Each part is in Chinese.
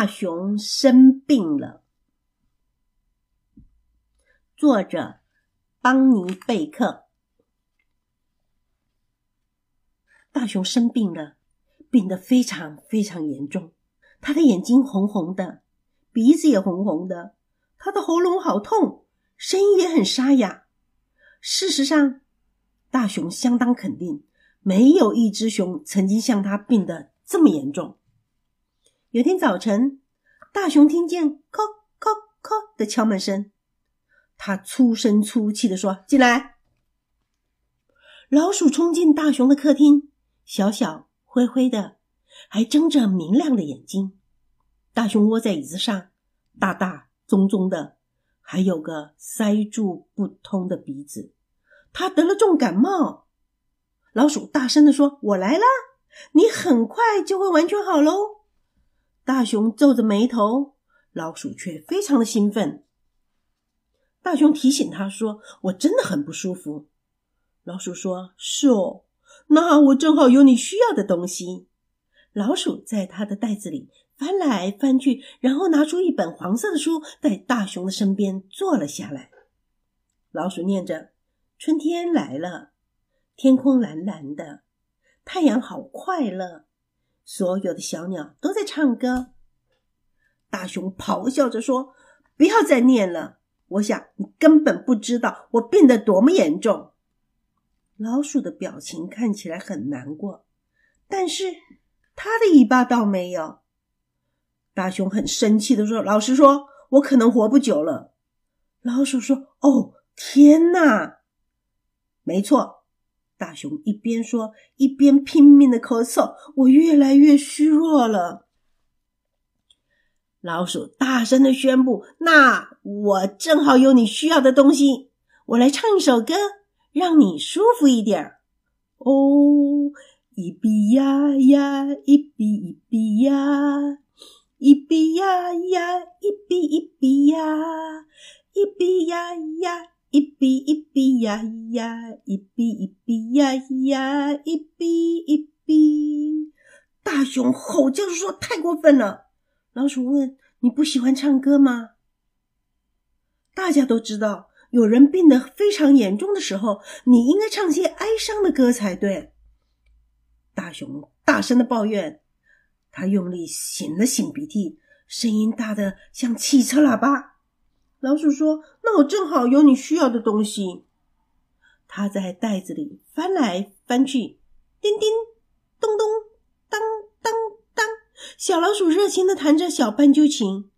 大熊生病了。作者邦尼贝克。大熊生病了，病得非常非常严重。他的眼睛红红的，鼻子也红红的，他的喉咙好痛，声音也很沙哑。事实上，大熊相当肯定，没有一只熊曾经像他病得这么严重。有天早晨，大熊听见“叩叩叩”的敲门声。他粗声粗气的说：“进来！”老鼠冲进大熊的客厅，小小灰灰的，还睁着明亮的眼睛。大熊窝在椅子上，大大棕棕的，还有个塞住不通的鼻子。他得了重感冒。老鼠大声的说：“我来了，你很快就会完全好喽。”大熊皱着眉头，老鼠却非常的兴奋。大熊提醒他说：“我真的很不舒服。”老鼠说：“是哦，那我正好有你需要的东西。”老鼠在他的袋子里翻来翻去，然后拿出一本黄色的书，在大熊的身边坐了下来。老鼠念着：“春天来了，天空蓝蓝的，太阳好快乐，所有的小鸟都在唱歌。”大熊咆哮着说：“不要再念了。”我想你根本不知道我病得多么严重。老鼠的表情看起来很难过，但是它的尾巴倒没有。大熊很生气的说：“老实说，我可能活不久了。”老鼠说：“哦，天哪！”没错，大熊一边说一边拼命的咳嗽：“我越来越虚弱了。”老鼠大声的宣布：“那我正好有你需要的东西，我来唱一首歌，让你舒服一点。”哦，一比呀呀，一比一比呀，一比呀呀，一比一比呀，一比呀呀，一比一比呀呀，一比一比呀呀，一比一比。大熊吼叫说：“太过分了！”老鼠问：“你不喜欢唱歌吗？”大家都知道，有人病得非常严重的时候，你应该唱些哀伤的歌才对。大熊大声的抱怨，他用力擤了擤鼻涕，声音大的像汽车喇叭。老鼠说：“那我正好有你需要的东西。”他在袋子里翻来翻去，叮叮咚咚，当当当。小老鼠热情的弹着小斑鸠琴，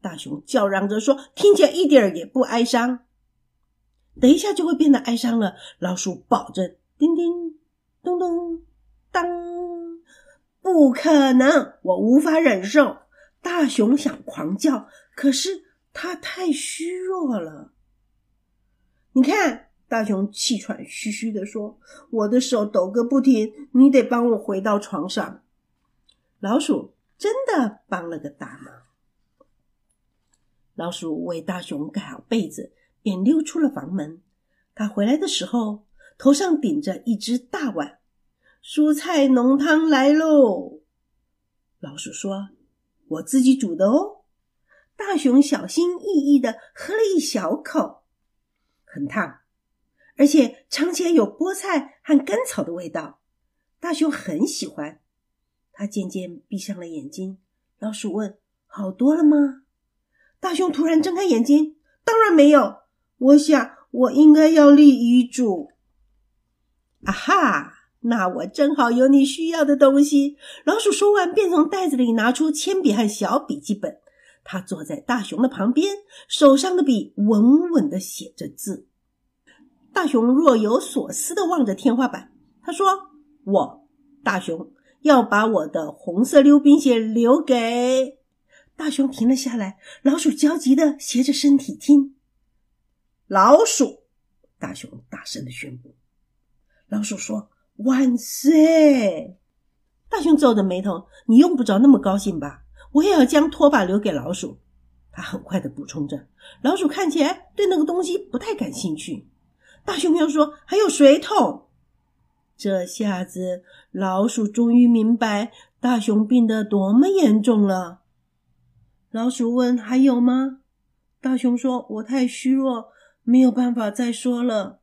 大熊叫嚷着说：“听起来一点儿也不哀伤，等一下就会变得哀伤了。”老鼠保证：“叮叮咚咚当，不可能，我无法忍受。”大熊想狂叫，可是它太虚弱了。你看，大熊气喘吁吁的说：“我的手抖个不停，你得帮我回到床上。”老鼠真的帮了个大忙。老鼠为大熊盖好被子，便溜出了房门。他回来的时候，头上顶着一只大碗，蔬菜浓汤来喽。老鼠说：“我自己煮的哦。”大熊小心翼翼的喝了一小口，很烫，而且尝起来有菠菜和甘草的味道。大熊很喜欢。他渐渐闭上了眼睛。老鼠问：“好多了吗？”大熊突然睁开眼睛：“当然没有。我想我应该要立遗嘱。”啊哈！那我正好有你需要的东西。老鼠说完，便从袋子里拿出铅笔和小笔记本。他坐在大熊的旁边，手上的笔稳稳的写着字。大熊若有所思的望着天花板。他说：“我，大熊。”要把我的红色溜冰鞋留给大熊。停了下来，老鼠焦急的斜着身体听。老鼠，大熊大声的宣布。老鼠说：“万岁！”大熊皱着眉头：“你用不着那么高兴吧？我也要将拖把留给老鼠。”他很快的补充着。老鼠看起来对那个东西不太感兴趣。大熊又说：“还有水桶。”这下子，老鼠终于明白大熊病得多么严重了。老鼠问：“还有吗？”大熊说：“我太虚弱，没有办法再说了。”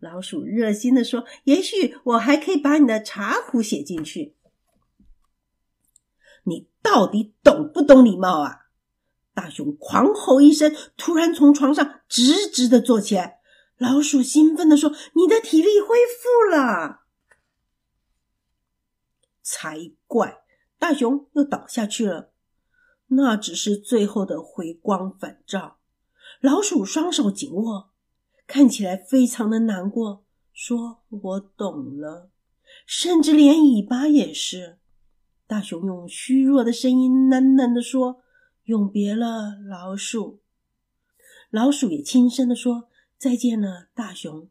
老鼠热心的说：“也许我还可以把你的茶壶写进去。”你到底懂不懂礼貌啊？大熊狂吼一声，突然从床上直直的坐起来。老鼠兴奋的说：“你的体力恢复了。”才怪！大熊又倒下去了。那只是最后的回光返照。老鼠双手紧握，看起来非常的难过，说：“我懂了。”甚至连尾巴也是。大熊用虚弱的声音喃喃的说：“永别了，老鼠。”老鼠也轻声的说：“再见了，大熊。”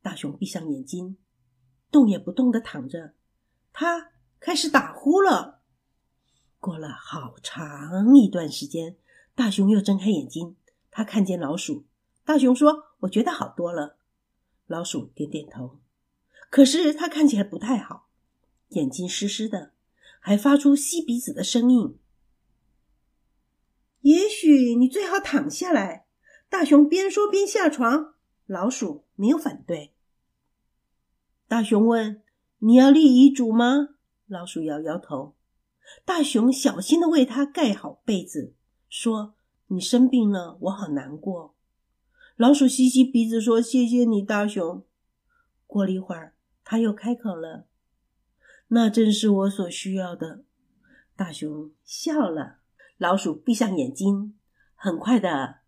大熊闭上眼睛，动也不动的躺着。他开始打呼了。过了好长一段时间，大熊又睁开眼睛，他看见老鼠。大熊说：“我觉得好多了。”老鼠点点头。可是他看起来不太好，眼睛湿湿的。还发出吸鼻子的声音。也许你最好躺下来。大熊边说边下床。老鼠没有反对。大熊问：“你要立遗嘱吗？”老鼠摇摇头。大熊小心的为他盖好被子，说：“你生病了，我好难过。”老鼠吸吸鼻子说：“谢谢你，大熊。”过了一会儿，他又开口了。那正是我所需要的。大熊笑了，老鼠闭上眼睛，很快的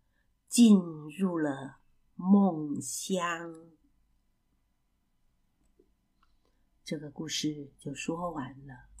进入了梦乡。这个故事就说完了。